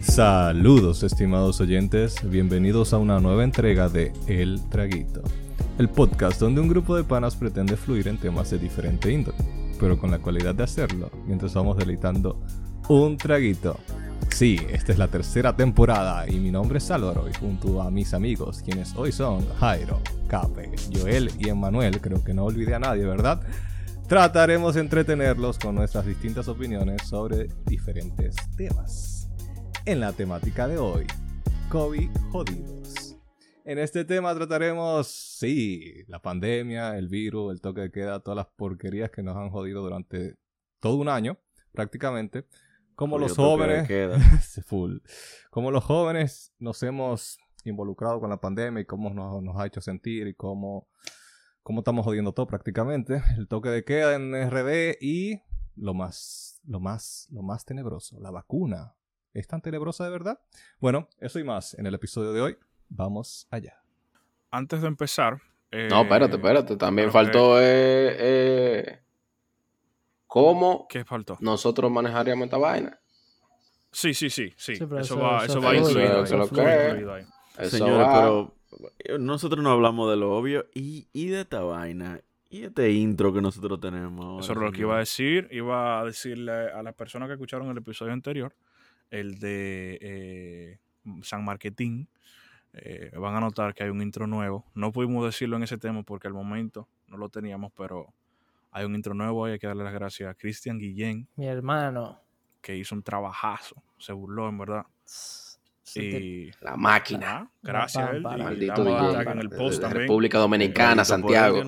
Saludos estimados oyentes, bienvenidos a una nueva entrega de El Traguito, el podcast donde un grupo de panas pretende fluir en temas de diferente índole, pero con la cualidad de hacerlo mientras vamos deleitando un traguito. Sí, esta es la tercera temporada y mi nombre es Álvaro y junto a mis amigos, quienes hoy son Jairo, Cape, Joel y Emmanuel, creo que no olvidé a nadie, ¿verdad? Trataremos de entretenerlos con nuestras distintas opiniones sobre diferentes temas en la temática de hoy, COVID jodidos. En este tema trataremos, sí, la pandemia, el virus, el toque de queda, todas las porquerías que nos han jodido durante todo un año, prácticamente. Como los jóvenes, full, como los jóvenes nos hemos involucrado con la pandemia y cómo nos, nos ha hecho sentir y cómo, cómo estamos jodiendo todo prácticamente. El toque de queda en RD y lo más, lo más, lo más tenebroso, la vacuna. ¿Es tan tenebrosa de verdad? Bueno, eso y más en el episodio de hoy. Vamos allá. Antes de empezar. Eh, no, espérate, espérate. También faltó. Eh, eh, ¿Cómo ¿Qué faltó? nosotros manejaríamos esta vaina? Sí, sí, sí. sí. eso, va, eso, va incluido. Eso, Señores, pero nosotros no hablamos de lo obvio y, y de esta vaina. Y este intro que nosotros tenemos. Eso es lo que iba a decir. Iba a decirle a las personas que escucharon el episodio anterior el de eh, San Marquetín. Eh, van a notar que hay un intro nuevo. No pudimos decirlo en ese tema porque al momento no lo teníamos, pero hay un intro nuevo y hay que darle las gracias a Cristian Guillén. Mi hermano. Que hizo un trabajazo. Se burló, en verdad. Y la máquina. gracias a él. Maldito en el post República Dominicana, Santiago.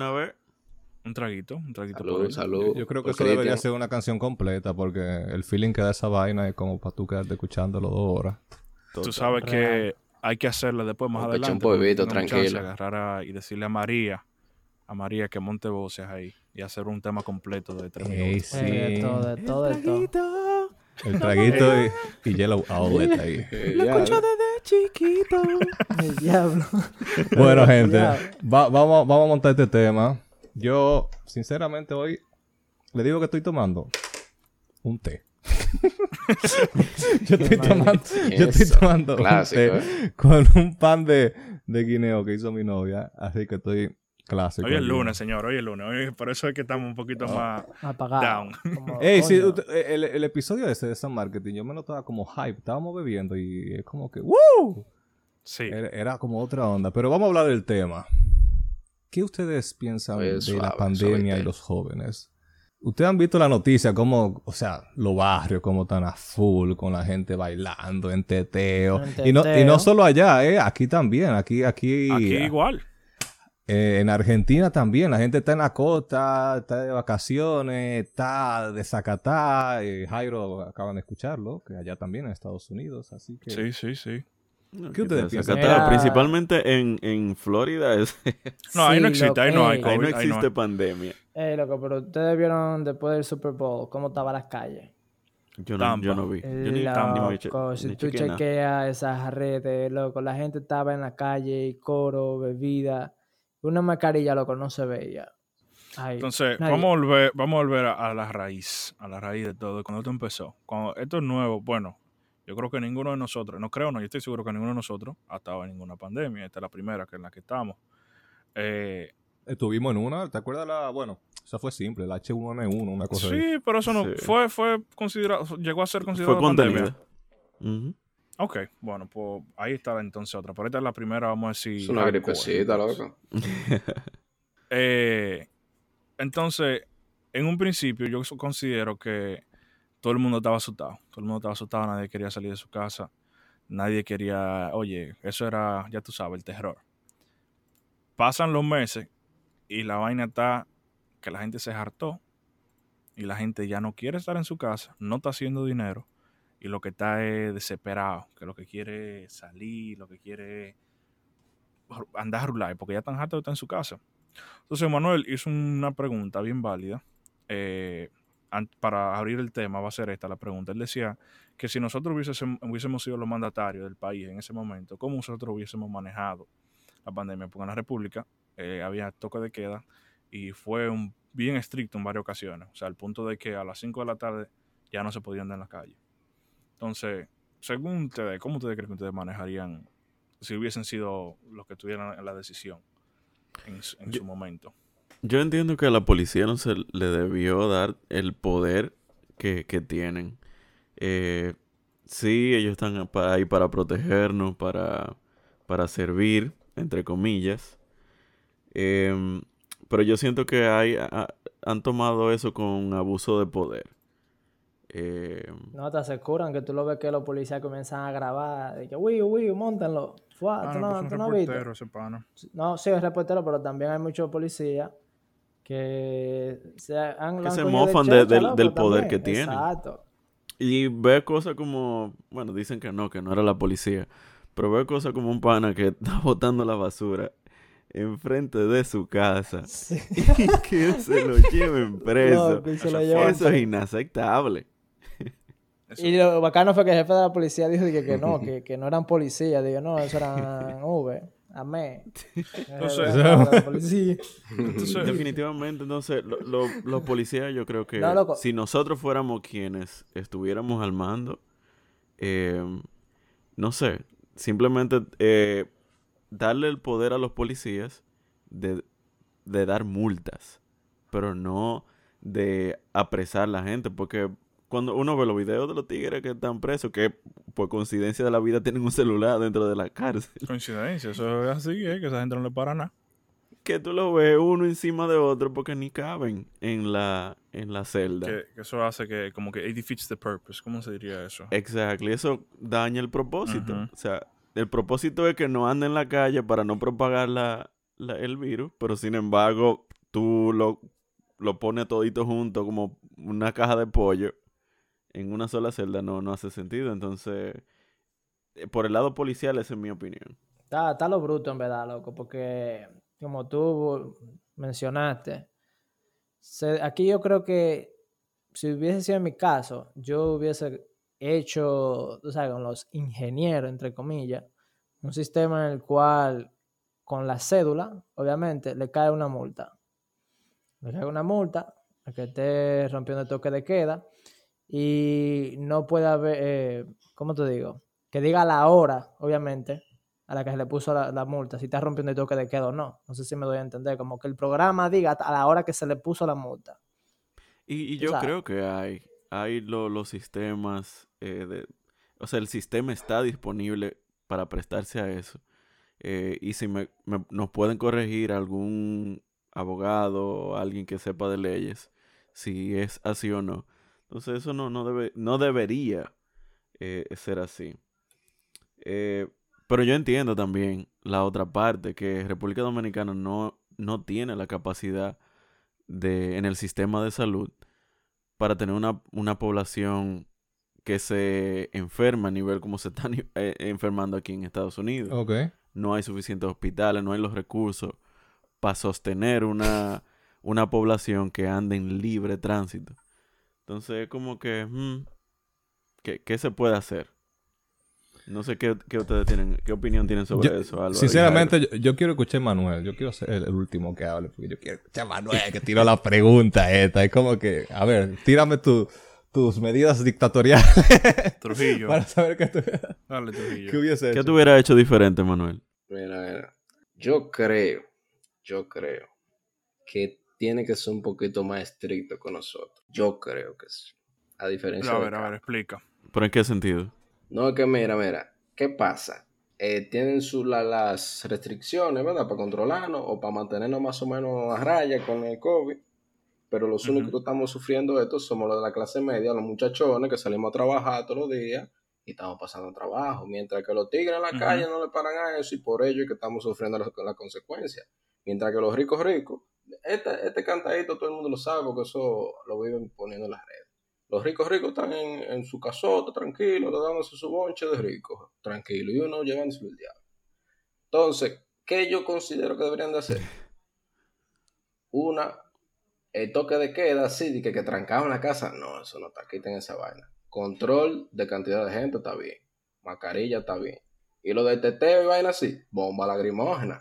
Un traguito, un traguito salud, salud. Yo creo que eso debería ser una canción completa porque el feeling que da esa vaina es como para tú quedarte escuchándolo dos horas. Tú sabes que hay que hacerlo después más adelante. Un polvito, tranquilo. Agarrar y decirle a María, a María que monte voces ahí y hacer un tema completo de tres minutos. Sí. de todo, de todo, de todo. El traguito y, y Yellow Outlet ahí. Lo escucho desde chiquito. El diablo. Bueno, gente, vamos, vamos a montar este tema. Yo, sinceramente, hoy le digo que estoy tomando un té. yo, estoy tomando, yo estoy tomando un té ¿eh? con un pan de, de, guineo que hizo mi novia. Así que estoy clásico. Hoy es lunes, señor. Hoy es lunes. Hoy, por eso es que estamos un poquito más down. Ey, sí, el, el, episodio ese de San Marketing, yo me notaba como hype. Estábamos bebiendo y es como que ¡Woo! Sí. era como otra onda. Pero vamos a hablar del tema. ¿Qué ustedes piensan de la pandemia y los jóvenes? Ustedes han visto la noticia, como, o sea, los barrios como están a full, con la gente bailando en teteo. Y, no, y no solo allá, ¿eh? Aquí también, aquí, aquí. Aquí igual. Eh, en Argentina también, la gente está en la costa, está de vacaciones, está de Zacatá. Eh, Jairo acaban de escucharlo, que allá también en Estados Unidos, así que... Sí, sí, sí. ¿Qué ustedes piensan? Principalmente en, en Florida. Es... no, ahí no existe, ahí no hay Ahí no existe pandemia. Eh, loco, pero ustedes vieron después del Super Bowl cómo estaban las calles. Yo no, yo no vi. Yo ni, loco, si tú chequeas esas redes, loco, la gente estaba en la calle, y coro, bebida. Una mascarilla, loco, no se veía. Entonces, vamos a volver, vamos a, volver a, la raíz, a la raíz de todo. Cuando esto empezó, cuando esto es nuevo, bueno, yo creo que ninguno de nosotros, no creo, no, yo estoy seguro que ninguno de nosotros ha estado en ninguna pandemia. Esta es la primera que en la que estamos. Eh, Estuvimos en una, ¿te acuerdas la, bueno, esa fue simple, la H1N1, una cosa Sí, pero eso no, fue, fue considerado, llegó a ser considerado fue pandemia. Ok, bueno, pues ahí está entonces otra. Pero esta es la primera, vamos a decir. Es una gripecita, loco. eh, entonces, en un principio, yo considero que todo el mundo estaba asustado. Todo el mundo estaba asustado, nadie quería salir de su casa. Nadie quería, oye, eso era, ya tú sabes, el terror. Pasan los meses y la vaina está que la gente se hartó y la gente ya no quiere estar en su casa, no está haciendo dinero y lo que está es desesperado, que lo que quiere es salir, lo que quiere es andar a rular, porque ya están hartos de estar en su casa. Entonces Manuel hizo una pregunta bien válida. Eh, para abrir el tema, va a ser esta la pregunta. Él decía que si nosotros hubiésemos, sido los mandatarios del país en ese momento, ¿cómo nosotros hubiésemos manejado la pandemia? Porque en la República eh, había toque de queda y fue bien estricto en varias ocasiones. O sea, al punto de que a las 5 de la tarde ya no se podía andar en la calle. Entonces, según ustedes, ¿cómo ustedes creen que ustedes manejarían si hubiesen sido los que tuvieran la decisión en, su momento? Yo entiendo que a la policía no se le debió dar el poder que, tienen. Eh, sí, ellos están ahí para protegernos, para, para servir, entre comillas. Em, pero yo siento que hay, han tomado eso con abuso de poder. Eh, no, te aseguran que tú lo ves que los policías comienzan a grabar. De que, uy, uy, montenlo. Ah, no, no, tú no reportero, ese No, sí, es reportero, pero también hay muchos policías que se, han, que se mofan del poder que tienen. Exacto. Y ve cosas como, bueno, dicen que no, que no era la policía, pero ve cosas como un pana que está botando la basura enfrente de su casa y que se lo lleven preso. Eso es inaceptable. Y lo bacano fue que el jefe de la policía dijo que, que no, que, que, no eran policías. Digo, no, eso eran V. Amé. Entonces, definitivamente, entonces, los policías, yo creo que si nosotros fuéramos quienes estuviéramos al mando, eh, no sé, simplemente eh, darle el poder a los policías de, de dar multas, pero no de apresar a la gente, porque cuando uno ve los videos de los tigres que están presos, que por coincidencia de la vida tienen un celular dentro de la cárcel. Coincidencia, eso es así, ¿eh? que esa gente no le para nada. Que tú lo ves uno encima de otro porque ni caben en la, en la celda. Que, eso hace que, como que it defeats the purpose. ¿Cómo se diría eso? Exacto, eso daña el propósito. O sea, el propósito es que no anden en la calle para no propagar la, el virus, pero sin embargo, tú lo, lo pones todito junto como una caja de pollo en una sola celda, no, no hace sentido. Entonces, eh, por el lado policial, esa es mi opinión. Está, está lo bruto, en verdad, loco, porque como tú mencionaste, aquí yo creo que si hubiese sido en mi caso, yo hubiese hecho, tú sabes, con los ingenieros, entre comillas, un sistema en el cual con la cédula, obviamente, le cae una multa. Le cae una multa, a que esté rompiendo el toque de queda, y no puede haber, eh, ¿cómo te digo? Que diga la hora, obviamente, a la que se le puso la, multa, si está rompiendo el toque de queda o no. No sé si me doy a entender, como que el programa diga a la hora que se le puso la multa. Y, yo creo que hay, hay los sistemas, eh, de, o sea, el sistema está disponible para prestarse a eso. Eh, y si me, nos pueden corregir algún abogado o alguien que sepa de leyes, si es así o no. Entonces eso no, no, debe, no debería eh, ser así. Eh, pero yo entiendo también la otra parte, que República Dominicana no, no tiene la capacidad de, en el sistema de salud para tener una, una población que se enferma a nivel como se están eh, enfermando aquí en Estados Unidos. No hay suficientes hospitales, no hay los recursos para sostener una, una población que ande en libre tránsito. Entonces, como que, hmm, ¿qué, se puede hacer? No sé qué, ustedes tienen, qué opinión tienen sobre eso. sinceramente, yo, quiero escuchar a Manuel. Yo quiero ser el, último que hable, porque yo quiero escuchar a Manuel que tira la pregunta esta. Es como que, a ver, tírame tus medidas dictatoriales. Trujillo. para saber qué, Dale, Trujillo. ¿Qué hubiese ¿Qué tú hubieras hecho diferente, Manuel? Mira, mira. Yo creo, yo creo que tiene que ser un poquito más estricto con nosotros. Yo creo que sí. A diferencia a ver, a ver, explica. ¿Pero en qué sentido? No, es que mira, mira, ¿qué pasa? Eh, tienen su, las restricciones, ¿verdad? Para controlarnos o para mantenernos más o menos a raya con el COVID. Pero los únicos que estamos sufriendo esto somos los de la clase media, los muchachones que salimos a trabajar todos los días y estamos pasando trabajo. Mientras que los tigres en la calle no le paran a eso y por ello es que estamos sufriendo las la consecuencias. Mientras que los ricos ricos este, este cantadito todo el mundo lo sabe porque eso lo viven poniendo en las redes. Los ricos ricos están en, su casota, tranquilos, dándose su bonche de ricos, tranquilo, y uno llevándose el diablo. Entonces, ¿qué yo considero que deberían de hacer? Una, el toque de queda, así, de que, que trancaban la casa, no, eso no está, quiten esa vaina. Control de cantidad de gente está bien, mascarilla está bien. Y lo de teteo y vaina así, bomba lagrimógena.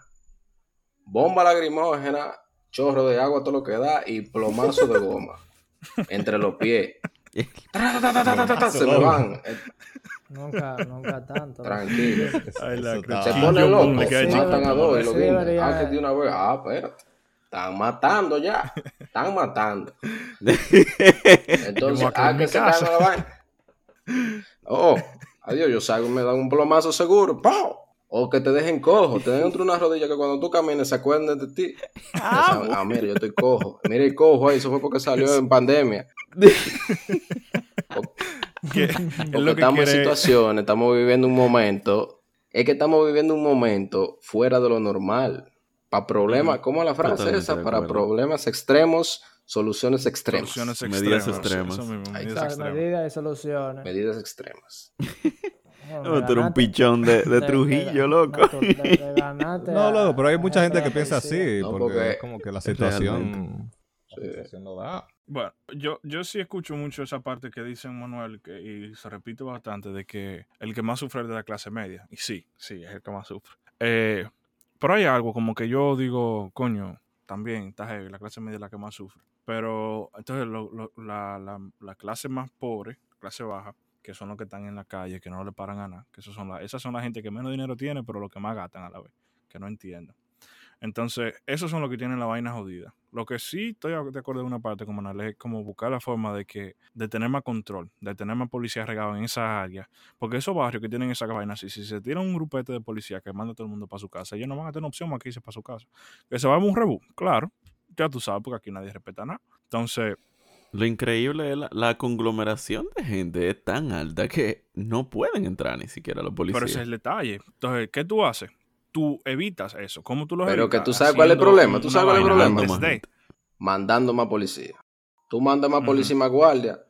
Bomba lagrimógena chorro de agua todo lo que da y plomazo de goma entre los pies. Se me van. Nunca, nunca tanto. Tranquilo. Ay, la. Se pone loco. sí. Matan a dos y lo Ah, que de una vez. Ah, espérate. Están matando ya. Están matando. Entonces, ah, que se caen la vaina. Oh, adiós, yo salgo y me dan un plomazo seguro. ¡Pau! O que te dejen cojo, te den entre una rodilla que cuando tú camines se acuerden de ti. Ah, ah, mira, yo estoy cojo. Mira el cojo ahí, eso fue porque salió en pandemia. Es Porque lo que estamos en situaciones, estamos viviendo un momento. Es que estamos viviendo un momento fuera de lo normal. Para problemas, ¿cómo es la frase Totalmente esa? de Para problemas extremos, soluciones extremas. Soluciones Medidas extremas. extremas. Eso mismo, Ahí medidas extremas. medidas y soluciones. Medidas extremas. No, tú eres un pichón de, de Trujillo, loco. no, loco, pero hay mucha gente que piensa así, No, porque, porque- es como que la situación, Realmente. la situación no da. Bueno, yo, yo sí escucho mucho esa parte que dice Manuel, que, y se repite bastante, de que el que más sufre es de la clase media. Y sí, sí, es el que más sufre. Eh, pero hay algo como que yo digo, coño, también está heavy, la clase media es la que más sufre. Pero entonces lo- lo- la, la- la clase más pobre, clase baja, que son los que están en la calle, que no le paran a nada, que esos son esas son la gente que menos dinero tiene, pero los que más gastan a la vez, que no entienden. Entonces, esos son los que tienen la vaina jodida. Lo que sí estoy de acuerdo en una parte como Manuel, es como buscar la forma de que, de tener más control, de tener más policías regados en esa área. Porque esos barrios que tienen esa vaina, si, si se tiene un grupete de policías que manda a todo el mundo para su casa, ellos no van a tener opción más que irse para su casa. Que se va a un rebú, claro, ya tú sabes, porque aquí nadie respeta nada. Entonces, Lo increíble es la, la conglomeración de gente es tan alta que no pueden entrar ni siquiera los policías. pero ese es el detalle. Entonces, ¿qué tú haces? Tú evitas eso. ¿Cómo tú lo Pero evitas? que tú sabes cuál es el problema, tú sabes cuál es el problema. antes Más. Mandando más policía. Tú mandas más policía y más guardia.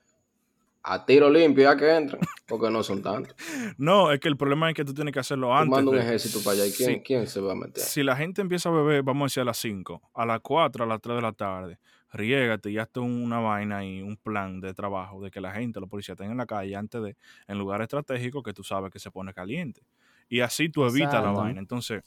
A tiro limpio ya que entran. Porque no son tantos. No, es que el problema es que tú tienes que hacerlo Tú antes. mandas un de- ejército para allá. ¿Y quién, Sí. quién se va a meter? Si la gente empieza a beber, vamos a decir a las 5, a las 4, a las 3 de la tarde, riégate y hazte un- una vaina y un plan de trabajo de que la gente, los policías estén en la calle antes de, en lugares estratégicos que tú sabes que se pone caliente. Y así tú evitas la vaina. Entonces,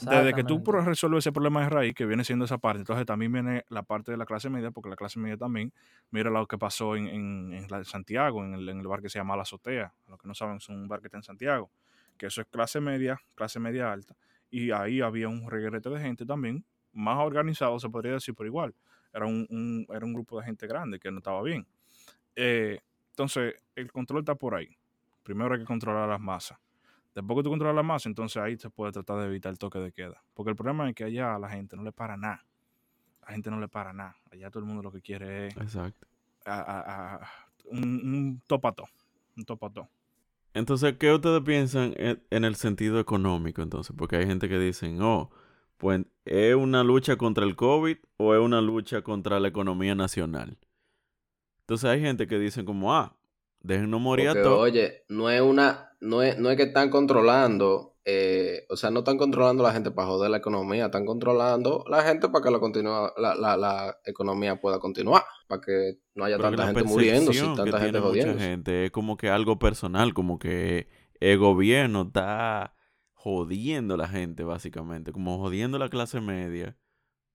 desde que tú resuelves ese problema de raíz, que viene siendo esa parte, entonces también viene la parte de la clase media, porque la clase media también, mira lo que pasó en, en- Santiago, en el, en el bar que se llama La Azotea. Los que no saben, es un bar que está en Santiago, que eso es clase media, clase media alta. Y ahí había un reguerete de gente también, más organizado, se podría decir, pero igual. Era un, un- era un grupo de gente grande que no estaba bien. Eh, entonces, el control está por ahí. Primero hay que controlar las masas. Después que tú controlas la masa, entonces ahí se puede tratar de evitar el toque de queda. Porque el problema es que allá a la gente no le para nada. La gente no le para nada. Allá todo el mundo lo que quiere es Exacto. a- a- a- un, un topato. Un topato. Entonces, ¿qué ustedes piensan en, en el sentido económico entonces? Porque hay gente que dicen, oh, pues ¿es una lucha contra el COVID o es una lucha contra la economía nacional? Entonces hay gente que dicen como, ah, déjennos morir a Porque, todos. oye, no es una, no es, no es que están controlando, eh, o sea, no están controlando la gente para joder la economía, están controlando la gente para que la, continúa, la, la, la economía pueda continuar, para que no haya Pero tanta gente que tanta gente tiene mucha jodiéndose. gente es como que algo personal, como que el gobierno está jodiendo a la gente, básicamente, como jodiendo a la clase media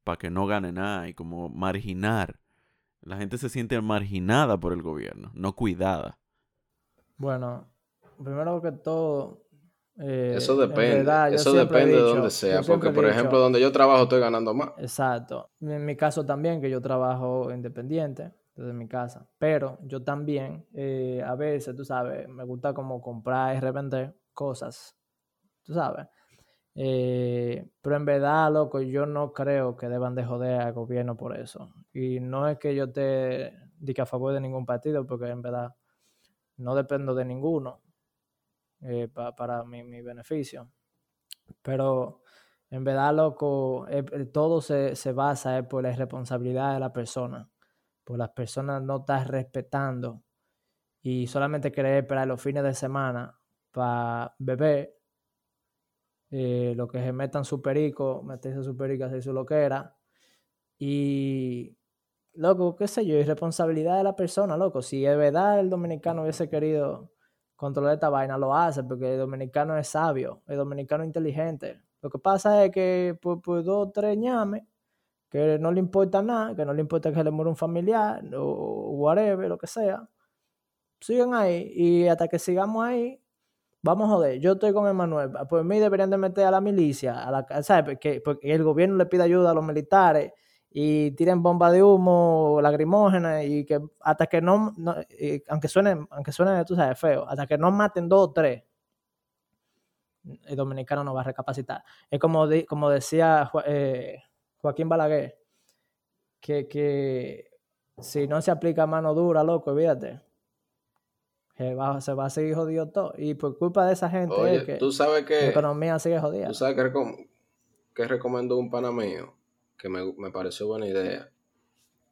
para que no gane nada y como marginar. La gente se siente marginada por el gobierno, no cuidada. Bueno, primero que todo. eh, Eso en depende, verdad, eso depende de donde sea, porque por dicho- ejemplo donde yo trabajo estoy ganando más. Exacto. En mi caso también, que yo trabajo independiente desde mi casa. Pero yo también, eh, a veces, tú sabes, me gusta como comprar y revender cosas. Tú sabes. Eh, pero en verdad, loco, yo no creo que deban de joder al gobierno por eso. Y no es que yo te diga a favor de ningún partido, porque en verdad no dependo de ninguno eh, pa- para mi, mi beneficio. Pero en verdad, loco, eh, todo se, se basa por la irresponsabilidad de la persona. Por las personas no estar respetando y solamente querer esperar los fines de semana para beber. Eh, lo que se metan su perico, meterse su perico, hacer su loquera. Y, loco, qué sé yo, irresponsabilidad de la persona, loco. Si de verdad el dominicano hubiese querido controlar esta vaina, lo hace, porque el dominicano es sabio, el dominicano es inteligente. Lo que pasa es que por, por dos o tres ñames, que no le importa nada, que no le importa que le muera un familiar o whatever, lo que sea, sigan ahí y hasta que sigamos ahí, vamos a joder. Yo estoy con Emanuel, pues mí deberían de meter a la milicia, a la, ¿sabes? Porque, porque el gobierno le pide ayuda a los militares y tiren bomba de humo, lacrimógenas y que hasta que no, aunque suene, aunque suene, tú sabes, feo, hasta que no maten dos o tres, el dominicano no va a recapacitar. Es como, como decía eh, Joaquín Balaguer, que, que si no se aplica mano dura, loco, fíjate, se va, se va a seguir jodido todo. Y por culpa de esa gente es que tú sabes que la economía sigue jodida. Tú sabes que, que recomendó un pana mío, que me, me, pareció buena idea.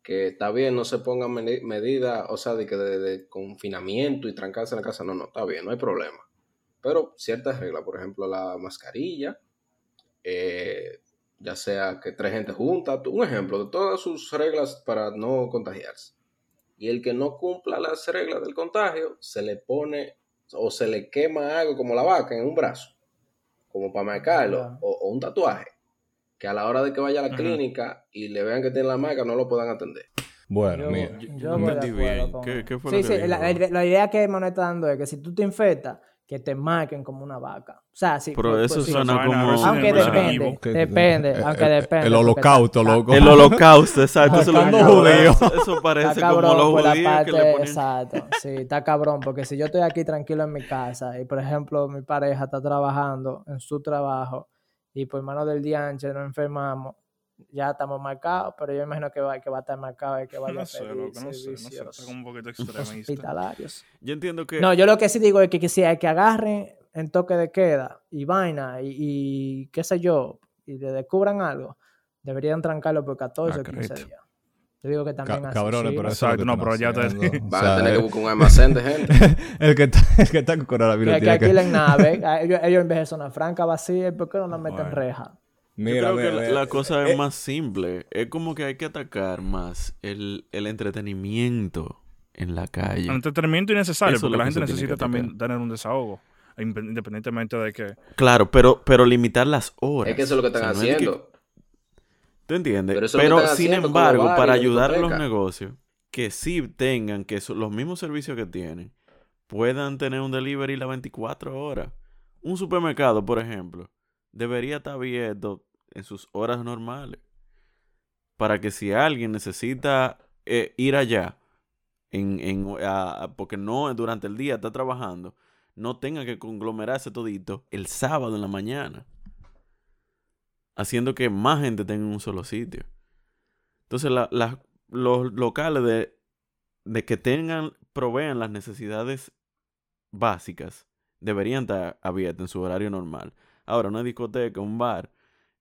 Que está bien, no se pongan medidas, o sea, de, que de, confinamiento y trancarse en la casa. No, no, está bien, no hay problema. Pero ciertas reglas, por ejemplo, la mascarilla, eh, ya sea que tres gente junta, un ejemplo de todas sus reglas para no contagiarse. Y el que no cumpla las reglas del contagio, se le pone o se le quema algo como la vaca en un brazo, como para marcarlo, o, un tatuaje, que a la hora de que vaya a la clínica y le vean que tiene la marca, no lo puedan atender. Bueno, mira, yo, me entendí bien. ¿Qué, fue sí, sí, la, idea que Manuel está dando es que si tú te infectas, que te marquen como una vaca. O sea, sí. Pero eso suena como... Aunque depende, depende, eh, aunque eh, depende. El holocausto, loco. El holocausto, exacto. Eso, lo eso parece como los judíos que le ponen... Exacto, sí, está cabrón. Porque si yo estoy aquí tranquilo en mi casa y, por ejemplo, mi pareja está trabajando en su trabajo y por mano del día antes nos enfermamos, ya estamos marcados, pero yo imagino que va, que va a estar marcado y que vaya a pedir no no sé, no sé, un poquito hospitalarios. Yo entiendo que... No, yo lo que sí digo es que, que si hay que agarren en toque de queda y vaina y, y qué sé yo, y le descubran algo, deberían trancarlo por 14 o 15 días. Yo digo que también Ca así. Cabrones, pero eso no, pero ya te... Van a tener que buscar un almacén de gente. el, que está, el que está con coronavirus. Que, que alquilen nave, ellos, ellos en vez de zona franca vacía, ¿por qué no la meten reja? Mira, Yo creo que la, cosa es eh, más simple. Es como que hay que atacar más el, el entretenimiento en la calle. El entretenimiento innecesario, porque la gente necesita también tener un desahogo, independientemente de que... Claro, pero, pero limitar las horas. Es que eso es lo que están haciendo. ¿Tú entiendes? Pero, sin embargo, para ayudar a los negocios, que sí tengan, que los mismos servicios que tienen, puedan tener un delivery las 24 horas. Un supermercado, por ejemplo debería estar abierto en sus horas normales. Para que si alguien necesita eh, ir allá, porque no durante el día está trabajando, no tenga que conglomerarse todito el sábado en la mañana. Haciendo que más gente tenga un solo sitio. Entonces, los locales de, de que tengan, provean las necesidades básicas, deberían estar abiertos en su horario normal. Ahora, una discoteca, un bar,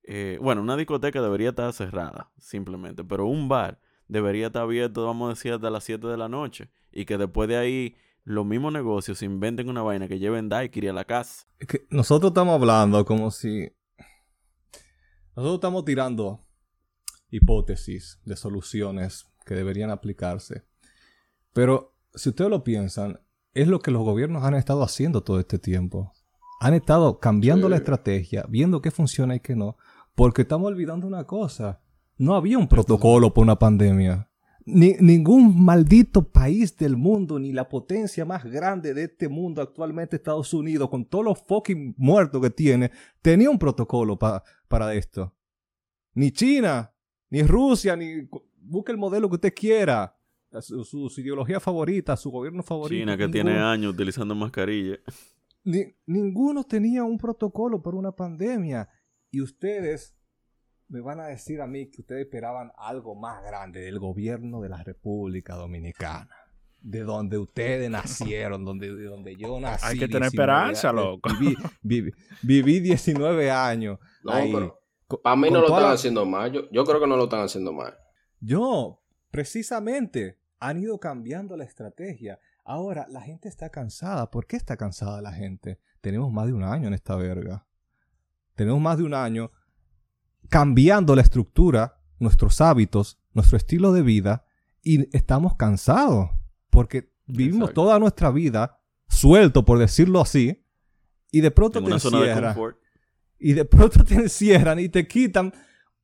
eh, bueno, una discoteca debería estar cerrada, simplemente, pero un bar debería estar abierto, vamos a decir, hasta las 7 de la noche. Y que después de ahí los mismos negocios inventen una vaina que lleven daiquiri a la casa. Nosotros estamos hablando como si... Nosotros estamos tirando hipótesis de soluciones que deberían aplicarse. Pero si ustedes lo piensan, es lo que los gobiernos han estado haciendo todo este tiempo han estado cambiando la estrategia, viendo qué funciona y qué no, porque estamos olvidando una cosa. No había un protocolo para una pandemia. Ni, ningún maldito país del mundo, ni la potencia más grande de este mundo actualmente, Estados Unidos, con todos los fucking muertos que tiene, tenía un protocolo para esto. Ni China, ni Rusia, ni... Busque el modelo que usted quiera. Su, ideología favorita, su gobierno favorito. China que tiene años utilizando mascarilla ninguno tenía un protocolo para una pandemia. Y ustedes me van a decir a mí que ustedes esperaban algo más grande del gobierno de la República Dominicana. De donde ustedes nacieron, donde, de donde yo nací. Hay que tener esperanza, loco. Viví, 19 años. No, para mí no lo están haciendo mal. Yo, yo creo que no lo están haciendo mal. Yo, precisamente, han ido cambiando la estrategia. Ahora, la gente está cansada. ¿Por qué está cansada la gente? Tenemos más de un año en esta verga. Tenemos más de un año cambiando la estructura, nuestros hábitos, nuestro estilo de vida y estamos cansados porque vivimos toda nuestra vida suelto, por decirlo así, y de pronto te encierran. Y de pronto te encierran y te quitan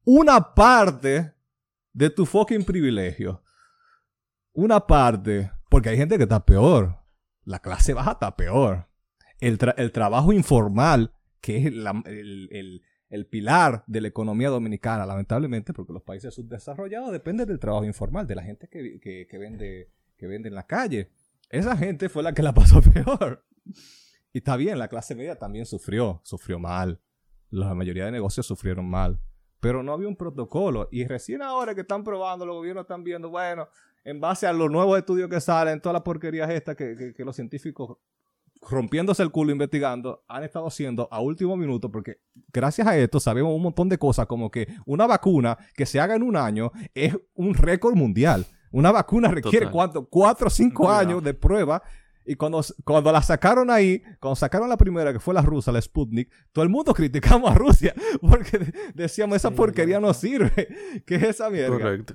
una parte de tu fucking privilegio. Una parte porque hay gente que está peor. la clase baja está peor. El, el trabajo informal, que es el, el, pilar de la economía dominicana, lamentablemente, porque los países subdesarrollados dependen del trabajo informal, de la gente que, que, que, vende, que vende en la calle. Esa gente fue la que la pasó peor. Y está bien, la clase media también sufrió, sufrió mal. La mayoría de negocios sufrieron mal. Pero no había un protocolo. Y recién ahora que están probando, los gobiernos están viendo, bueno, en base a los nuevos estudios que salen, todas las porquerías estas que, que, los científicos rompiéndose el culo investigando, han estado haciendo a último minuto, porque gracias a esto sabemos un montón de cosas, como que una vacuna que se haga en un año es un récord mundial. Una vacuna requiere cuánto, cuatro o cinco años de prueba y cuando, cuando la sacaron ahí, cuando sacaron la primera, que fue la rusa, la Sputnik, todo el mundo criticamos a Rusia porque decíamos, esa porquería no sirve. ¿Qué es esa mierda? Correcto.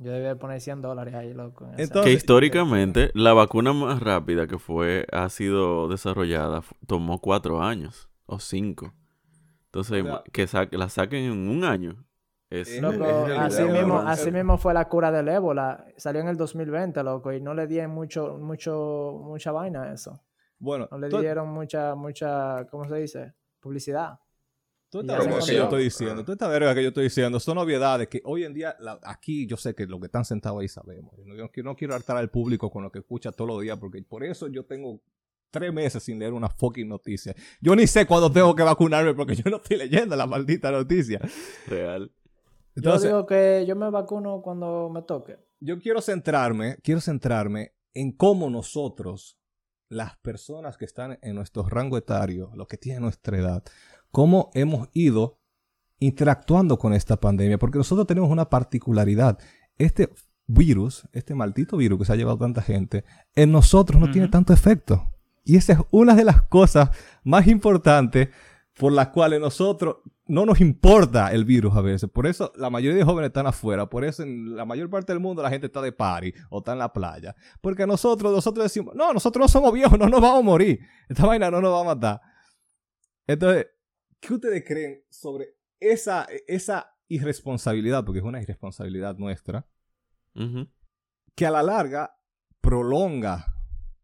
Yo debía poner 100 dólares ahí, loco. que históricamente la vacuna más rápida que fue, ha sido desarrollada, tomó cuatro años o cinco. Entonces, que la saquen en un año así, mismo, así mismo fue la cura del ébola. Salió en el 2020, loco, y no le dieron mucho, mucho, mucha vaina a eso. Bueno, no le dieron mucha, mucha, ¿cómo se dice? Publicidad. Tú esta verga que yo estoy diciendo, tú esta verga que yo estoy diciendo, son obviedades que hoy en día, aquí yo sé que lo que están sentados ahí sabemos. Yo no, quiero hartar al público con lo que escucha todos los días, porque por eso yo tengo tres meses sin leer una fucking noticia. Yo ni sé cuándo tengo que vacunarme porque yo no estoy leyendo la maldita noticia. Real yo digo que yo me vacuno cuando me toque. Yo quiero centrarme, quiero centrarme en cómo nosotros, las personas que están en nuestro rango etario, los que tienen nuestra edad, cómo hemos ido interactuando con esta pandemia, porque nosotros tenemos una particularidad. Este virus, este maldito virus que se ha llevado tanta gente, en nosotros no tiene tanto efecto. Y esa es una de las cosas más importantes por las cuales nosotros no nos importa el virus a veces. Por eso la mayoría de jóvenes están afuera. Por eso en la mayor parte del mundo la gente está de party o está en la playa. Porque nosotros, nosotros decimos, no, nosotros no somos viejos, no nos vamos a morir. Esta vaina no nos va a matar. Entonces, ¿qué ustedes creen sobre esa, esa irresponsabilidad? Porque es una irresponsabilidad nuestra. Que a la larga prolonga,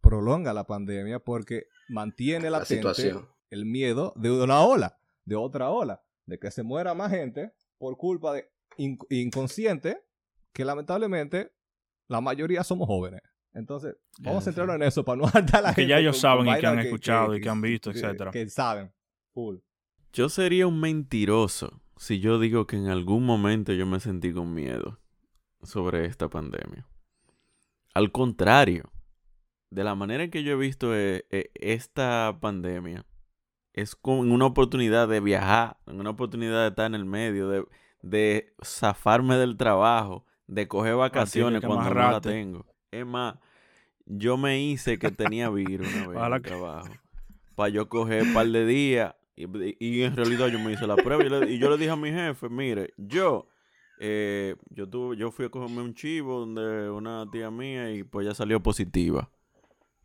prolonga la pandemia porque mantiene la situación el miedo de una ola, de otra ola, de que se muera más gente por culpa de inconsciente, que lamentablemente la mayoría somos jóvenes. Entonces, vamos a centrarnos en eso para no hartar la gente. Que ya ellos saben y que han escuchado y que han visto, etcétera. Que saben. Full. Yo sería un mentiroso si yo digo que en algún momento yo me sentí con miedo sobre esta pandemia. Al contrario, de la manera en que yo he visto eh, eh, esta pandemia, es como una oportunidad de viajar, una oportunidad de estar en el medio, de, de zafarme del trabajo, de coger vacaciones cuando no la tengo. Es más, yo me hice que tenía virus una vez en el trabajo. Para yo coger un par de días. Y, en realidad yo me hice la prueba. Y, yo le dije a mi jefe, mire, yo, eh, yo, tuve, yo fui a cogerme un chivo donde una tía mía y pues ya salió positiva.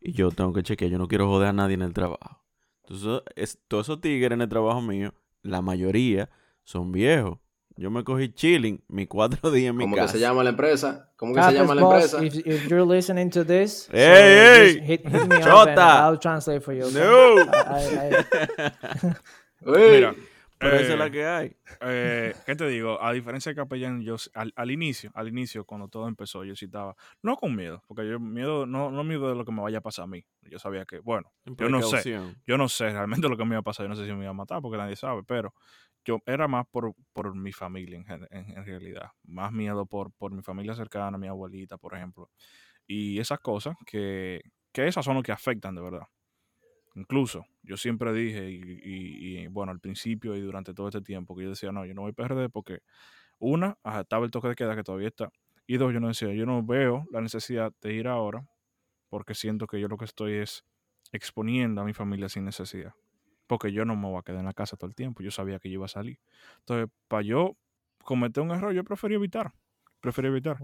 Y yo tengo que chequear, yo no quiero joder a nadie en el trabajo. Entonces, todos esos tigres en el trabajo mío, la mayoría son viejos. Yo me cogí chilling mis cuatro días en mi ¿Cómo casa. ¿Cómo que se llama la empresa? ¿Cómo que se llama la empresa? If, if you're listening to this, hey, hey, hit, me Chota. I'll translate for you. No. Mira, pero esa es la eh, que hay. Eh, ¿Qué te digo? A diferencia de Capellán, yo al, inicio, al inicio, cuando todo empezó, yo citaba, no con miedo, porque yo miedo, no, no miedo de lo que me vaya a pasar a mí. Yo sabía que, bueno, yo no sé, yo no sé realmente lo que me iba a pasar, yo no sé si me iba a matar, porque nadie sabe, pero yo era más por, por mi familia en, en, realidad, más miedo por, por mi familia cercana, mi abuelita, por ejemplo, y esas cosas que, que esas son lo que afectan de verdad. Incluso yo siempre dije, y, bueno, al principio y durante todo este tiempo, que yo decía, no, yo no voy a PRD porque, una, estaba el toque de queda que todavía está, y dos, yo no decía, yo no veo la necesidad de ir ahora porque siento que yo lo que estoy es exponiendo a mi familia sin necesidad. Porque yo no me voy a quedar en la casa todo el tiempo, yo sabía que yo iba a salir. Entonces, para yo cometer un error, yo preferí evitar. Preferí evitar.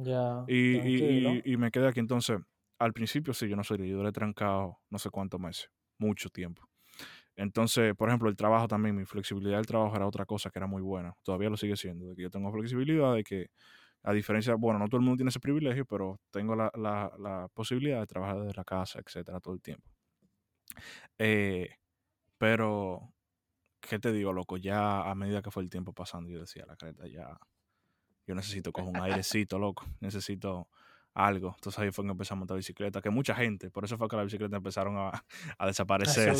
y, y, me quedé aquí. Entonces, al principio sí, yo no soy, yo he trancado no sé cuántos meses mucho tiempo. Entonces, por ejemplo, el trabajo también, mi flexibilidad del trabajo era otra cosa que era muy buena. Todavía lo sigue siendo, de que yo tengo flexibilidad, de que a diferencia, bueno, no todo el mundo tiene ese privilegio, pero tengo la, la, la posibilidad de trabajar desde la casa, etcétera, todo el tiempo. Eh, pero, ¿qué te digo, loco? Ya a medida que fue el tiempo pasando, yo decía, la careta ya, yo necesito coger un airecito, loco. Necesito algo. Entonces ahí fue que empezamos a montar bicicleta, que mucha gente, por eso fue que las bicicletas empezaron a, a desaparecer.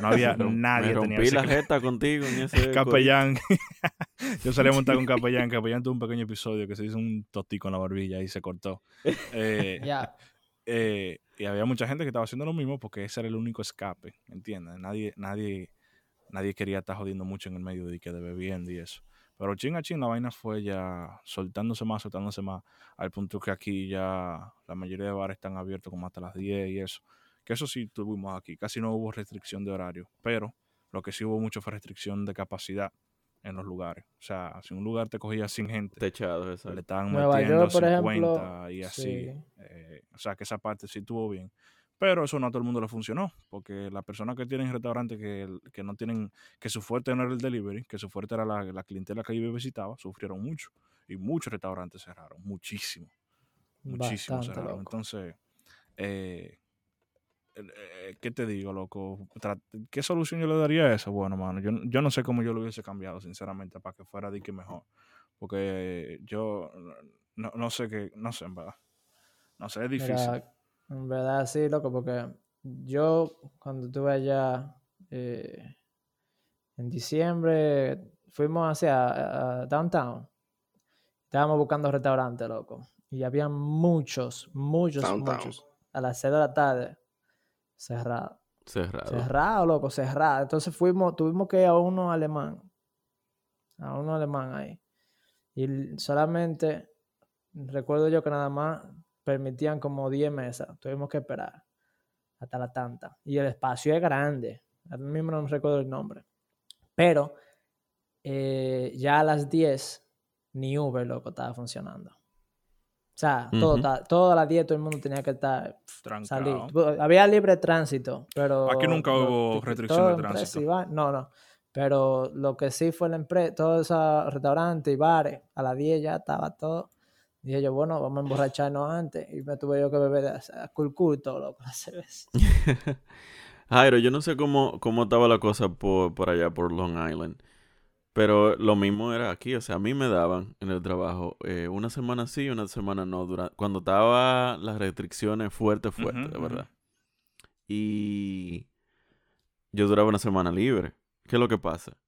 no había nadie. Me rompí la jeta contigo en ese capellán. Yo salí a montar con capellán. Capellán tuvo un pequeño episodio que se hizo un tostico en la barbilla y se cortó. Eh, eh, y había mucha gente que estaba haciendo lo mismo porque ese era el único escape, ¿entiendes? Nadie, nadie, nadie quería estar jodiendo mucho en el medio de que de bebiendo y eso. Pero chin a chin la vaina fue ya soltándose más, soltándose más, al punto que aquí ya la mayoría de bares están abiertos como hasta las 10 y eso. Que eso sí tuvimos aquí, casi no hubo restricción de horario, pero lo que sí hubo mucho fue restricción de capacidad en los lugares. O sea, si un lugar te cogía sin gente, Techado, eso. le estaban metiendo 50 y así. Eh, o sea, que esa parte sí estuvo bien. Pero eso no a todo el mundo le funcionó, porque las personas que tienen restaurantes que, que no tienen, que su fuerte no era el delivery, que su fuerte era la, la clientela que yo visitaba, sufrieron mucho. Y muchos restaurantes cerraron, muchísimo. Muchísimo cerraron. Entonces, eh, ¿qué te digo, loco? ¿Qué solución yo le daría a eso? Bueno, mano, yo, yo no sé cómo yo lo hubiese cambiado, sinceramente, para que fuera de que mejor. Porque yo no, no sé qué, no sé, en verdad. No sé, es difícil. En verdad, sí, loco, porque yo cuando estuve allá eh, en diciembre, fuimos hacia downtown. Estábamos buscando restaurantes, loco. Y había muchos, muchos, muchos. A las 6 de la tarde, cerrado. Cerrado. Cerrado, loco, cerrado. Entonces fuimos, tuvimos que ir a uno alemán. A uno alemán ahí. Y solamente, recuerdo yo que nada más permitían como 10 mesas. Tuvimos que esperar hasta la tanta. Y el espacio es grande. A mí mismo no me recuerdo el nombre. Pero eh, ya a las 10 ni Uber, loco, estaba funcionando. O sea, toda las 10 todo el mundo tenía que estar salir. Había libre tránsito, pero... Aquí nunca hubo restricción de tránsito. no, no. Pero lo que sí fue la empresa, todos esos restaurantes y bares, a las 10 ya estaba todo Dije yo, bueno, vamos a emborracharnos antes. Y me tuve yo que beber a culcul todo lo que cerveza. Jairo, yo no sé cómo, cómo estaba la cosa por, por allá, por Long Island. Pero lo mismo era aquí. O sea, a mí me daban en el trabajo eh, una semana sí y una semana no. Durante, cuando estaba las restricciones fuertes, fuertes, de verdad. Y yo duraba una semana libre. ¿Qué es lo que pasa?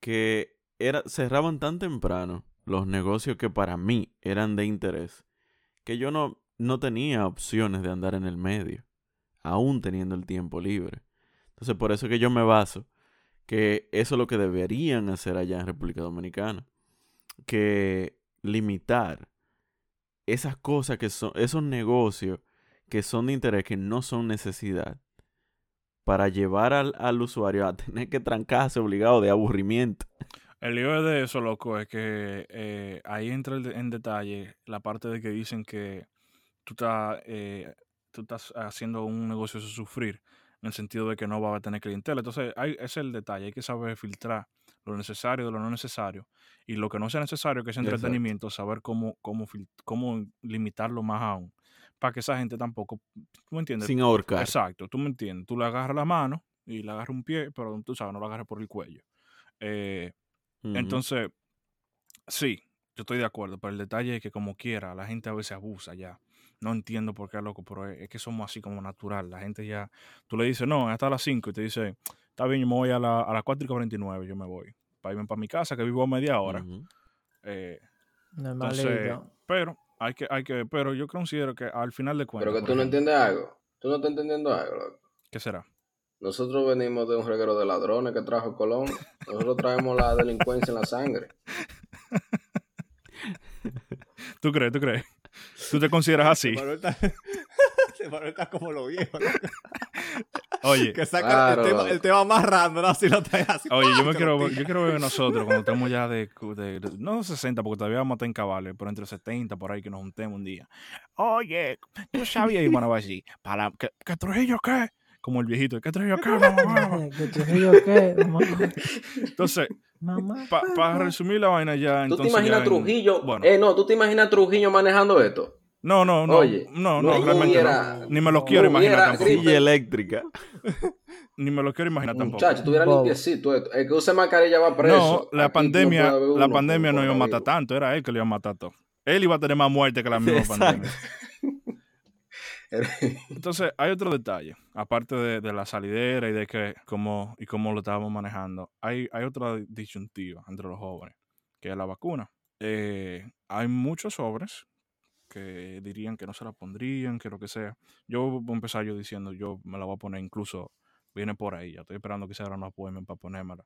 Que era, cerraban tan temprano los negocios que para mí eran de interés, que yo no, no tenía opciones de andar en el medio, aún teniendo el tiempo libre. Entonces, por eso que yo me baso que eso es lo que deberían hacer allá en República Dominicana, que limitar esas cosas que son, esos negocios que son de interés, que no son necesidad, para llevar al, al usuario a tener que trancarse obligado de aburrimiento. El lío de eso, loco, es que eh, ahí entra en detalle la parte de que dicen que tú estás, eh, tú estás haciendo un negocio sufrir, en el sentido de que no va a tener clientela. Entonces, ese es el detalle, hay que saber filtrar lo necesario de lo no necesario. Y lo que no sea necesario, que es entretenimiento, saber cómo, cómo, cómo limitarlo más aún. Para que esa gente tampoco, ¿tú me entiendes? Sin ahorcar. Exacto, tú me entiendes. Tú le agarras la mano y le agarras un pie, pero tú sabes, no lo agarras por el cuello. Eh, entonces, sí, yo estoy de acuerdo, pero el detalle es que como quiera, la gente a veces abusa ya. No entiendo por qué, loco, pero es, que somos así como natural. La gente ya, tú le dices, no, hasta las 5 y te dice, está bien, yo me voy a, la, a las 4 y 49, yo me voy. Para irme para mi casa, que vivo a media hora. eh, entonces, pero hay que, hay que, pero yo considero que al final de cuentas. Pero que tú no entiendes algo. Tú no estás entendiendo algo, loco. ¿Qué será? Nosotros venimos de un reguero de ladrones que trajo Colón. Nosotros traemos la delincuencia en la sangre. ¿Tú crees? ¿Tú crees? ¿Tú te consideras así? Se está como lo viejo. Oye, que saca el, tema, el, tema, más random, ¿no? Si lo traes así. Oye, yo me quiero, yo quiero ver nosotros cuando estemos ya de, de, no 60, porque todavía vamos a estar en cabales, pero entre 70 por ahí que nos juntemos un día. Oye, yo sabía, y bueno, así, para, ¿qué, qué Trujillo qué? como el viejito, ¿qué acá, mamá? ¿Qué trajo qué, mamá? Entonces, para resumir la vaina ya, ¿Tú te imaginas Trujillo? Eh, no, ¿tú te imaginas Trujillo manejando esto? No, no, no. Oye, no, no no, realmente hubiera- no. Ni me lo quiero no imaginar tampoco. Silla eléctrica. Ni me lo quiero imaginar tampoco. Muchacho, tuviera Bobo. limpiecito esto. El que use mascarilla va preso. No, la Aquí pandemia, no la pandemia no iba a matar tanto, era él que lo iba a matar todo. Él iba a tener más muerte que la misma Exacto. pandemia. Entonces, hay otro detalle, aparte de, de la salidera y de que cómo, y cómo lo estábamos manejando, hay, hay otra disyuntiva entre los jóvenes, que es la vacuna. Eh, hay muchos hombres que dirían que no se la pondrían, que lo que sea. Yo voy a empezar yo diciendo, yo me la voy a poner, incluso viene por ahí, ya estoy esperando que se hagan unos poemas para ponérmela.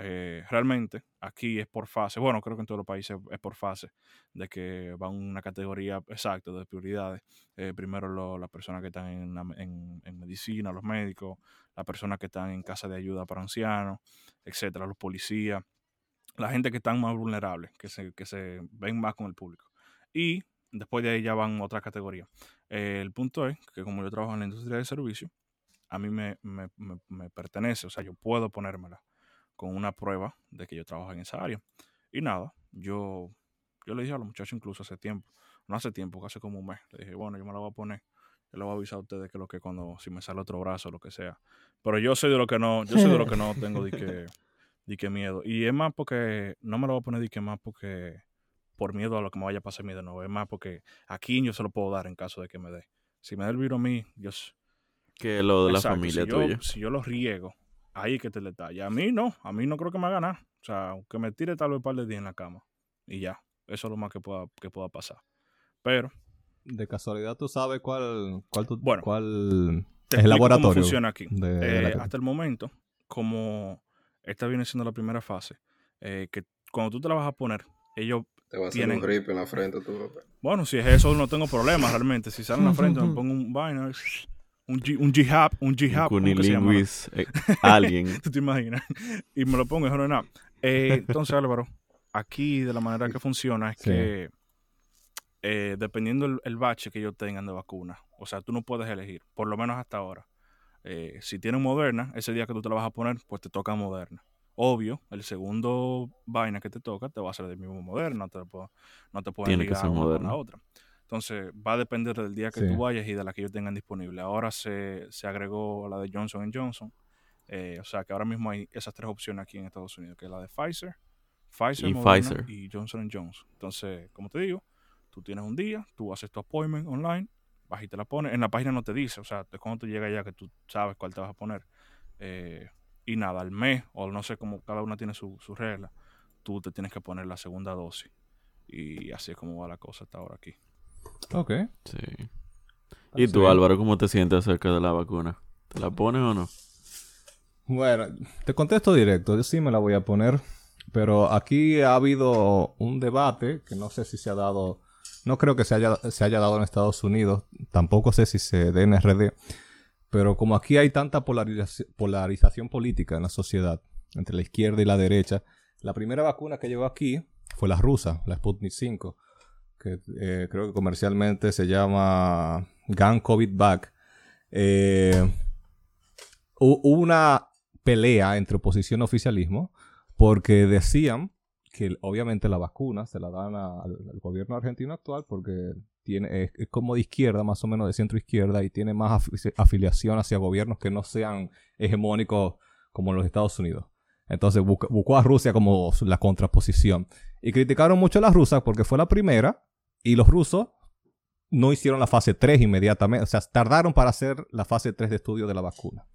Eh, realmente, aquí es por fase, bueno, creo que en todos los países es por fase, de que va una categoría exacta de prioridades. Eh, primero las personas que están en, en- medicina, los médicos, las personas que están en casa de ayuda para ancianos, etcétera, los policías, la gente que están más vulnerables, que se, que se ven más con el público. Y después de ahí ya van otras categorías. Eh, el punto es que como yo trabajo en la industria del servicio, a mí me, me- me- me pertenece, o sea, yo puedo ponérmela con una prueba de que yo trabajo en esa área. Y nada, yo, yo le dije a los muchachos incluso hace tiempo, no hace tiempo, hace como un mes, le dije, bueno, yo me la voy a poner, yo le voy a avisar a ustedes que lo que cuando, si me sale otro brazo o lo que sea. Pero yo soy de lo que no, yo soy de lo que no tengo de que, de que miedo. Y es más porque, no me lo voy a poner de que más porque, por miedo a lo que me vaya a pasar a mí de nuevo, es más porque aquí yo se lo puedo dar en caso de que me dé. Si me da el virus a mí, yo, Que lo de la Exacto, familia si yo, tuya. Si yo los riego, ahí que te le detalle. A mí no, a mí no creo que me haga nada. O sea, aunque me tire tal vez un par de días en la cama. Y ya, eso es lo más que pueda, que pueda pasar. Pero, De casualidad, ¿tú sabes cuál, cuál, tu- Bueno, cuál es el laboratorio? cómo funciona aquí. de- de la Eh, que- hasta el momento, como esta viene siendo la primera fase, eh, que cuando tú te la vas a poner, ellos, Te va a hacer Tienen- un grip en la frente, tú, papá. bueno, si es eso, no tengo problema realmente. Si sale en la frente, me pongo un vaina, un, un jihad, un jihad, ¿cómo que se llama? Cunilinguis, eh, alien. ¿Tú te imaginas? Y me lo pongo, no es nada. Eh, entonces, Álvaro, aquí de la manera que funciona es Sí. que eh, dependiendo el, el bache que ellos tengan de vacuna, o sea, tú no puedes elegir, por lo menos hasta ahora. Eh, si tienen Moderna, ese día que tú te la vas a poner, pues te toca Moderna. Obvio, el segundo vaina que te toca te va a ser del mismo Moderna, no te, no pueden Tiene que ser una con Moderna. la otra. Entonces, va a depender del día que Sí. tú vayas y de la que ellos tengan disponible. Ahora se, se agregó la de Johnson Johnson. Eh, o sea que ahora mismo hay esas tres opciones aquí en Estados Unidos, que es la de Pfizer, Pfizer, Y Moderna Pfizer. y Johnson Johnson. Entonces, como te digo, tú tienes un día, tú haces tu appointment online, vas y te la pones. En la página no te dice, o sea, es cuando tú llegas ya que tú sabes cuál te vas a poner. Eh, y nada, al mes, o no sé cómo cada una tiene su, su regla, tú te tienes que poner la segunda dosis. Y así es como va la cosa hasta ahora aquí. Ok. Sí. ¿Y tú, Sí. Álvaro, cómo te sientes acerca de la vacuna? ¿Te la pones o no? Bueno, te contesto directo. Yo sí me la voy a poner. Pero aquí ha habido un debate que no sé si se ha dado. No creo que se haya, se haya dado en Estados Unidos. Tampoco sé si se dé en RD. Pero como aquí hay tanta polarizaci- polarización política en la sociedad, entre la izquierda y la derecha, la primera vacuna que llegó aquí fue la rusa, la Sputnik 5, que eh, creo que comercialmente se llama Gun COVID Vac. Eh, hu- hubo una pelea entre oposición y oficialismo porque decían que obviamente la vacuna se la dan al, gobierno argentino actual porque tiene, es, como de izquierda, más o menos de centro izquierda, y tiene más afi- afiliación hacia gobiernos que no sean hegemónicos como los Estados Unidos. Entonces buscó a Rusia como la contraposición. Y criticaron mucho a las rusas porque fue la primera y los rusos no hicieron la fase 3 inmediatamente. O sea, tardaron para hacer la fase 3 de estudio de la vacuna.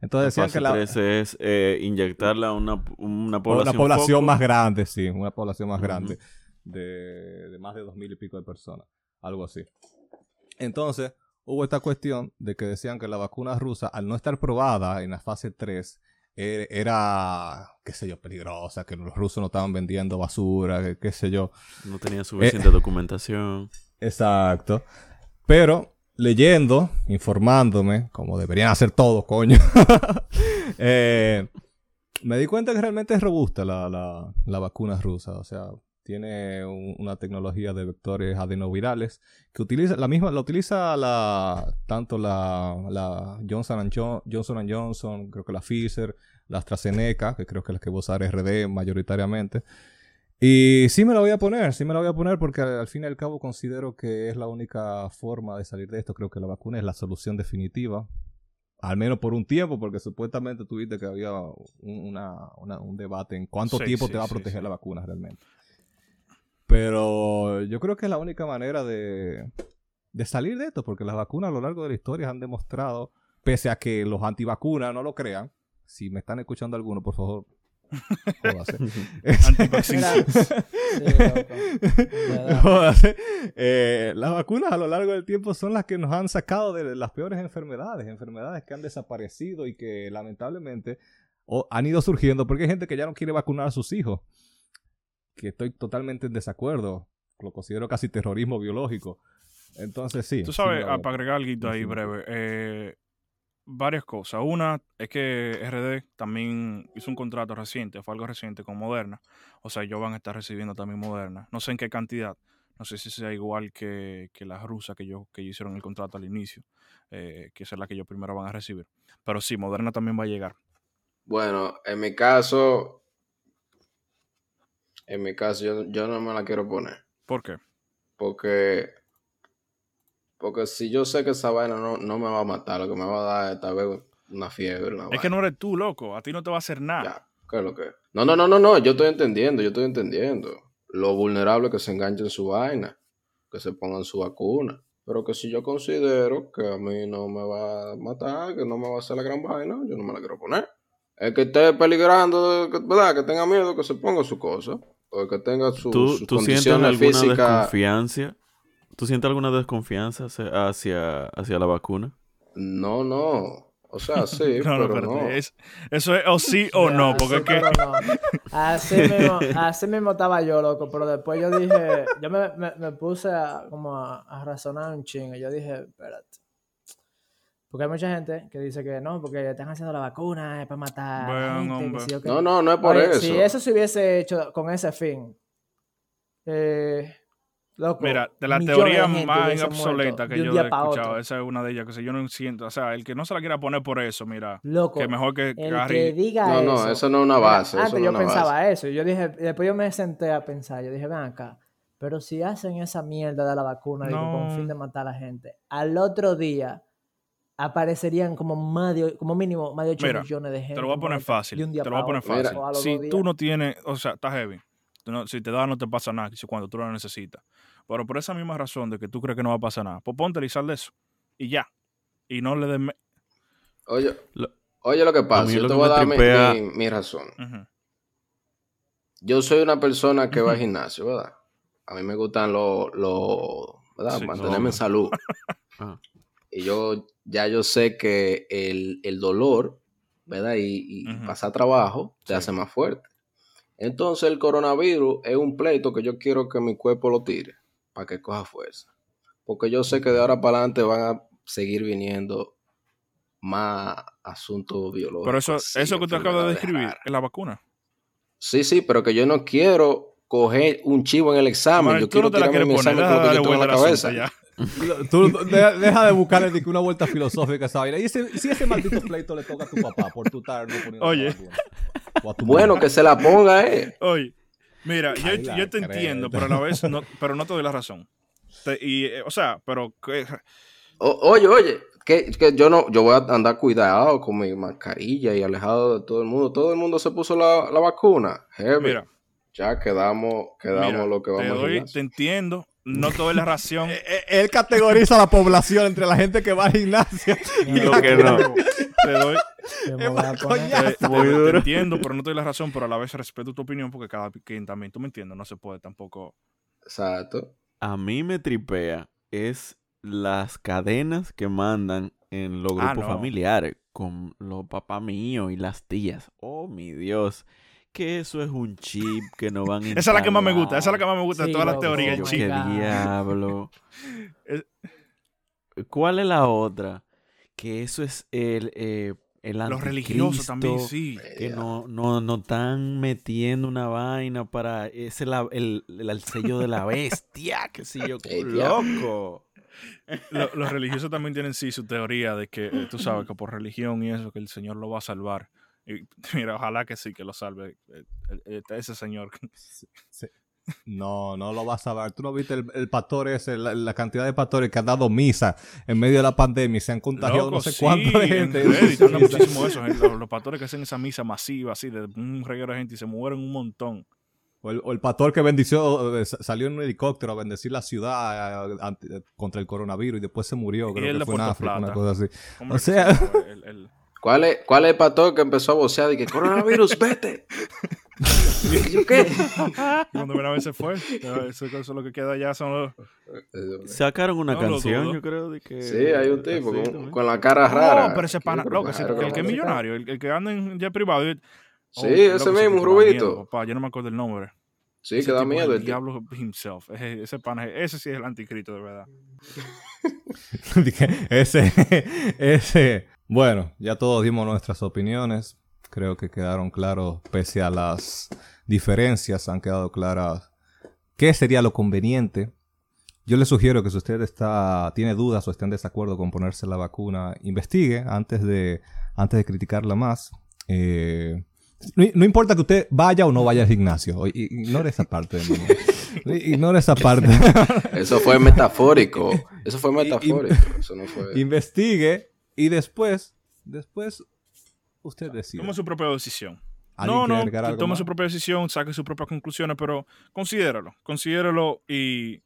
Entonces La decían fase que la, 3 es eh, inyectarla a una, una población, una población más grande, sí, una población más grande de, de más de dos mil y pico de personas, algo así. Entonces, hubo esta cuestión de que decían que la vacuna rusa, al no estar probada en la fase 3, e- era, qué sé yo, peligrosa, que los rusos no estaban vendiendo basura, que- qué sé yo. No tenía Eh, suficiente documentación. Exacto. Pero leyendo, informándome, como deberían hacer todos, coño, eh, me di cuenta que realmente es robusta la, la, la vacuna rusa. O sea, tiene un- una tecnología de vectores adenovirales que utiliza la misma, la utiliza la, tanto la, la Johnson, Johnson Johnson, creo que la Pfizer, la AstraZeneca, que creo que es la que va a usar RD mayoritariamente. Y sí me la voy a poner, sí me la voy a poner porque al, fin y al cabo considero que es la única forma de salir de esto. Creo que la vacuna es la solución definitiva. Al menos por un tiempo, porque supuestamente tuviste que había un, una- una- un debate en cuánto Sí, tiempo sí, te va a proteger sí. la vacuna realmente. Pero yo creo que es la única manera de, de salir de esto, porque las vacunas a lo largo de la historia han demostrado, pese a que los antivacunas no lo crean, si me están escuchando alguno, por favor, jódase. Eh, las vacunas a lo largo del tiempo son las que nos han sacado de las peores enfermedades, enfermedades que han desaparecido y que lamentablemente han ido surgiendo porque hay gente que ya no quiere vacunar a sus hijos. Que estoy totalmente en desacuerdo. Lo considero casi terrorismo biológico. Entonces sí. Tú sabes, ah, para agregar algo ahí Sí. breve, eh, varias cosas. Una es que RD también hizo un contrato reciente, fue algo reciente con Moderna. O sea, ellos van a estar recibiendo también Moderna. No sé en qué cantidad. No sé si sea igual que, que las rusas que ellos, que hicieron el contrato al inicio, eh, que esa es la que ellos primero van a recibir. Pero sí, Moderna también va a llegar. Bueno, en mi caso, en mi caso, yo, yo no me la quiero poner. ¿Por qué? Porque, porque si yo sé que esa vaina no, no me va a matar, lo que me va a dar es tal vez una fiebre. Una Es que no eres tú, loco. A ti no te va a hacer nada. Ya, ¿qué es lo que? No, no, no, no, no, yo estoy entendiendo, yo estoy entendiendo. Lo vulnerable que se enganchen su vaina, que se pongan su vacuna. Pero que si yo considero que a mí no me va a matar, que no me va a hacer la gran vaina, yo no me la quiero poner. El que esté peligrando, que- ¿verdad? Que tenga miedo, que se ponga su cosa. O el que tenga su, ¿Tú, sus tú sientes condiciones alguna físicas. desconfianza? ¿Tú sientes alguna desconfianza hacia, hacia, la vacuna? No, no. O sea, sí, No, no, pero espérate. no. es- eso es o sí o no, porque es que... no. Así mismo, así mismo estaba yo, loco, pero después yo dije, yo me, me, me puse a, como a, a razonar un chingo, yo dije, espérate. Porque hay mucha gente que dice que no, porque están haciendo la vacuna, es para matar a gente, que sí o qué. No, no, no es por Oye, eso. Si eso se hubiese hecho con ese fin, eh, loco, Mira, de la teoría más obsoleta que yo he escuchado, otro. esa es una de ellas, que si yo no siento, o sea, el que no se la quiera poner por eso, mira, Loco, que mejor que el que Gary, diga No, eso. no, eso no es una Mira, base. eso Antes no es yo una pensaba base. eso. Yo dije, después yo me senté a pensar. Yo dije, ven acá. Pero si hacen esa mierda de la vacuna digo, con No. fin de matar a la gente, al otro día aparecerían como más de- como mínimo más de 8 Mira, millones de gente. te lo voy a poner fácil, de un día te lo voy a poner fácil. Si tú no tienes, o sea, está heavy, no- si te da no te pasa nada, si cuando tú lo necesitas, pero por esa misma razón de que tú crees que no va a pasar nada, pues ponte y sal de eso, y ya, y no le des... me- Oye, Lo- oye lo que pasa. Yo lo te voy a dar mi, tripea- mi- mi razón. Yo soy una persona que va al gimnasio, ¿verdad? A mí me gustan los, los- ¿verdad? Sí, Mantenerme no. en salud. Ah. Y yo, ya yo sé que el, el dolor, ¿verdad? Y, pasar trabajo te Sí. hace más fuerte. Entonces el coronavirus es un pleito que yo quiero que mi cuerpo lo tire para que coja fuerza. Porque yo sé que de ahora para adelante van a seguir viniendo más asuntos biológicos. Pero eso, eso que te acabas de describir es la vacuna. Sí, sí, pero que yo no quiero coger un chivo en el examen. Yo no quiero te la tirarme mi examen con lo que tengo en la cabeza. ya. Tú, deja, deja de buscarle una vuelta filosófica a esa vaina. Y ese- si ese maldito pleito le toca a tu papá por tu no poniendo Oye. a tu Bueno, mamá. que se la ponga, eh. Oye, mira, yo, te entiendo, pero a la vez no, pero no te doy la razón. Te- y, eh, o sea, pero que- O- oye, oye, que, que yo no, yo voy a andar cuidado con mi mascarilla y alejado de todo el mundo. Todo el mundo se puso la, la vacuna. Heavy. mira, ya quedamos, quedamos mira, lo que te, vamos a doy, te entiendo, no te doy la razón. Eh, eh, Él categoriza la población entre la gente que va al gimnasio y Lo que no. te doy, te, te- Muy te entiendo, pero no te doy la razón, pero a la vez respeto tu opinión porque cada quien también, tú me entiendes, no se puede tampoco. Exacto. A mí me tripea es las cadenas que mandan en los Ah, grupos no. familiares con los papás míos y las tías. Oh, mi Dios. Que eso es un chip que no van a Esa es la que más me gusta, esa es la que más me gusta de Sí, todas las teorías, chip. ¿Qué diablo? ¿Cuál es la otra? Que eso es el, eh, el Los religiosos también, anticristo, sí. Que no, no, no están metiendo una vaina para... Es el, el, el- el sello de la bestia, que si yo... ¡Loco! Lo- los religiosos también tienen sí su teoría de que, eh, tú sabes, que por religión y eso, que el Señor lo va a salvar. Y mira, ojalá que sí, que lo salve eh, ese señor. No, no lo vas a ver. Tú no viste el, pastor ese, la, cantidad de pastores que han dado misa en medio de la pandemia y se han contagiado no sé cuánta gente. muchísimo eso, los, pastores que hacen esa misa masiva, así, de un reguero de gente y se mueren un montón. O el, pastor que bendició, eh, salió en un helicóptero a bendecir la ciudad eh, contra el coronavirus y después se murió. Creo que fue en África, una cosa así. O sea. ¿Cuál, es, ¿Cuál es el pastor que empezó a vocear y que coronavirus, vete? ¿Y yo qué? Cuando una vez se fue, eso, es lo que queda ya son los... Sacaron una canción, yo creo, de que... Sí, hay un tipo con, la cara rara. No, pero ese pana, loco, el, que es millonario, el, que anda en jet privado. Sí, ese mismo, Rubito. yo no me acuerdo el nombre. Sí, que da miedo. El diablo himself. Ese, ese, ese sí es el anticristo, de verdad. ese, ese. Bueno, ya todos dimos nuestras opiniones. Creo que quedaron claros, pese a las diferencias, han quedado claras qué sería lo conveniente. Yo le sugiero que si usted está, tiene dudas o está en desacuerdo con ponerse la vacuna, investigue antes de, antes de criticarla más. Eh, no, importa que usted vaya o no vaya al gimnasio. Ignore esa parte. Ignore esa parte. Eso fue metafórico. Eso fue metafórico. Eso no fue... Investigue y después, después usted decide. Tome su propia decisión. No, no, tome su propia decisión, saque sus propias conclusiones, pero considéralo, considéralo y,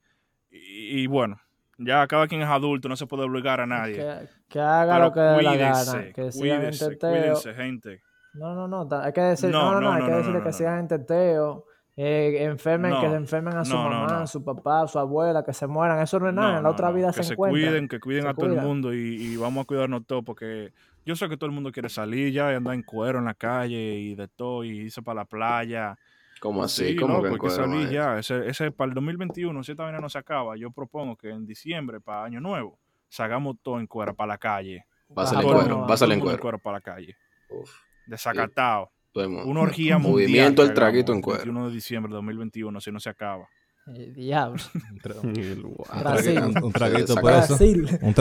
y, bueno, ya cada quien es adulto, no se puede obligar a nadie. Que, haga lo que dé la gana, que cuídense, cuídense, gente. No, no, no, hay que decir, no, no, no, hay que decirle que sigan en teteo, eh, enfermen, que se enfermen a su mamá, a su papá, a su abuela, que se mueran, eso no es nada, en la otra vida se, se encuentran. cuiden, que cuiden a todo el mundo y, vamos a cuidarnos todos porque yo sé que todo el mundo quiere salir ya y andar en cuero en la calle y de todo y irse para la playa. ¿Cómo así? ¿Cómo que que salir ya. Ese, ese, para el 2021, si esta vaina no se acaba, yo propongo que en diciembre, para Año Nuevo, salgamos todo en cuero para la calle. Pásale en cuero, pásale en cuero. para la calle. Uf desacatado. Una orgía mundial. Movimiento el traguito en cuero. 21 de diciembre de 2021, si no se acaba. El diablo. un, traguito por eso.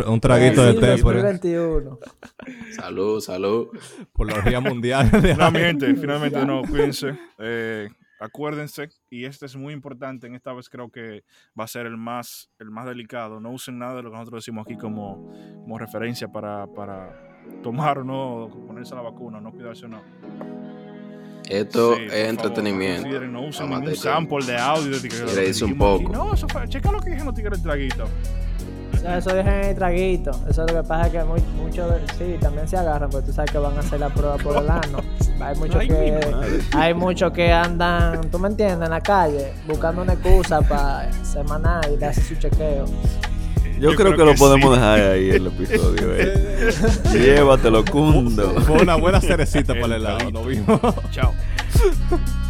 Un, traguito de té por eso. Salud, salud. Por la orgía mundial. Finalmente, finalmente, no, cuídense. Eh, acuérdense, y este es muy importante, en esta vez creo que va a ser el más, el más delicado. No usen nada de lo que nosotros decimos aquí como, como referencia para, para tomar o no, ponerse la vacuna, no cuidarse o no. Esto es entretenimiento. no usen ningún sample de audio. De que dice un poco. No, eso fue, checa lo que dijeron tigres el traguito. eso dejen el traguito. Eso es lo que pasa es que muchos, sí, también se agarran, porque tú sabes que van a hacer la prueba por el ano. Hay muchos que, hay muchos que andan, tú me entiendes, en la calle, buscando una excusa para semanar y darse su chequeo. Yo, creo, que, lo podemos dejar ahí el episodio. Eh. Llévatelo, Cundo. Fue una buena cerecita para el helado. Nos vimos. Chao.